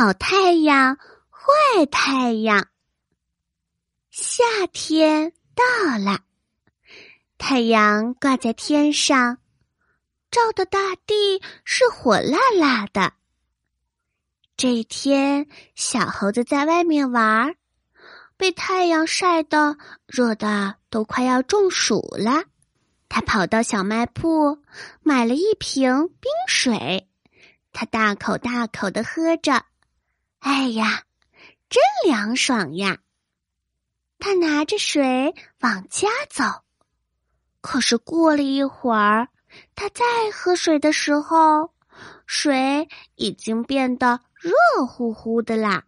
好太阳，坏太阳。夏天到了，太阳挂在天上，照的大地是火辣辣的。这一天，小猴子在外面玩，被太阳晒得热的都快要中暑了。他跑到小卖铺，买了一瓶冰水，他大口大口的喝着。哎呀，真凉爽呀！他拿着水往家走，可是过了一会儿，他再喝水的时候，水已经变得热乎乎的啦。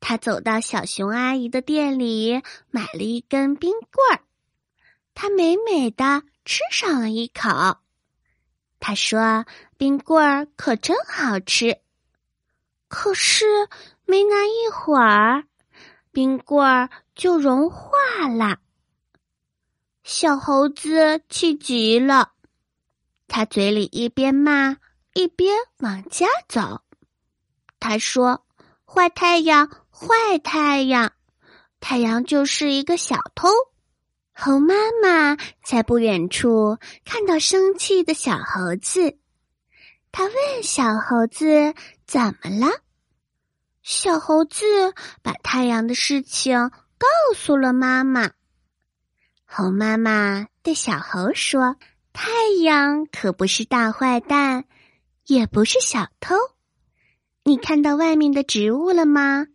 他走到小熊阿姨的店里，买了一根冰棍儿，他美美的吃上了一口。他说：“冰棍儿可真好吃。”可是没拿一会儿，冰棍儿就融化了。小猴子气急了，他嘴里一边骂一边往家走。他说：“坏太阳，坏太阳，太阳就是一个小偷。”猴妈妈在不远处看到生气的小猴子。他问小猴子：“怎么了？”小猴子把太阳的事情告诉了妈妈。猴妈妈对小猴说：“太阳可不是大坏蛋，也不是小偷。你看到外面的植物了吗？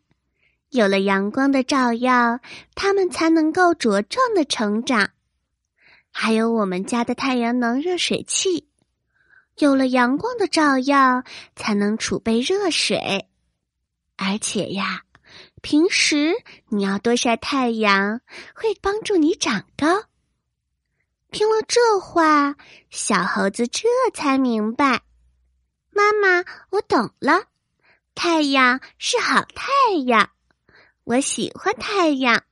有了阳光的照耀，它们才能够茁壮的成长。还有我们家的太阳能热水器。”有了阳光的照耀，才能储备热水。而且呀，平时你要多晒太阳，会帮助你长高。听了这话，小猴子这才明白：妈妈，我懂了，太阳是好太阳，我喜欢太阳。